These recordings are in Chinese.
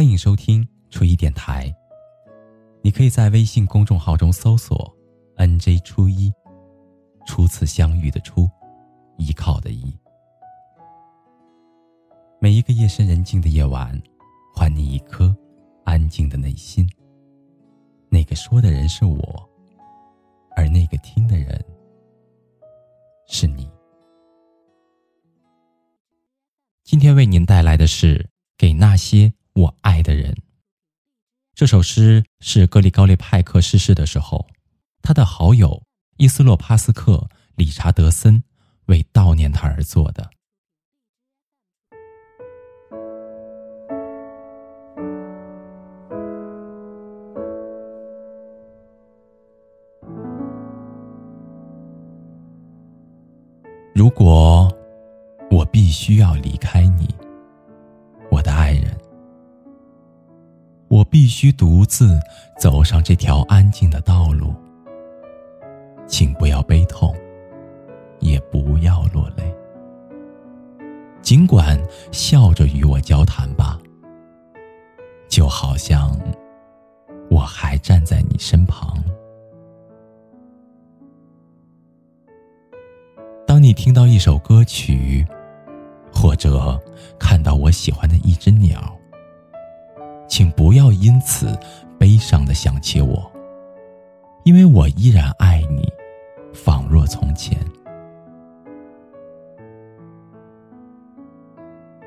欢迎收听初一电台。你可以在微信公众号中搜索 “nj 初一”，初次相遇的初，依靠的依。每一个夜深人静的夜晚，还你一颗安静的内心。那个说的人是我，而那个听的人是你。今天为您带来的是《给那些我爱的人》。这首诗是格里高利派克逝世的时候，他的好友伊斯洛帕斯克·理查德森为悼念他而作的。如果。我必须要离开你，必须独自走上这条安静的道路。请不要悲痛，也不要落泪。尽管笑着与我交谈吧，就好像我还站在你身旁。当你听到一首歌曲。或者看到我喜欢的一只鸟，请不要因此悲伤的想起我，因为我依然爱你，仿若从前。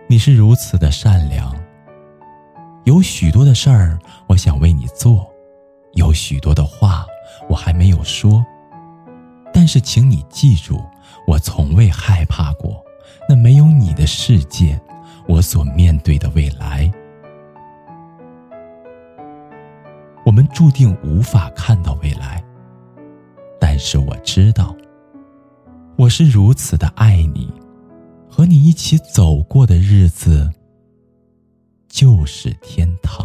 你是如此的善良，有许多的事儿我想为你做，有许多的话我还没有说，但是请你记住，我从未害怕过。那没有你的世界，我所面对的未来，我们注定无法看到未来。但是我知道，我是如此的爱你，和你一起走过的日子，就是天堂。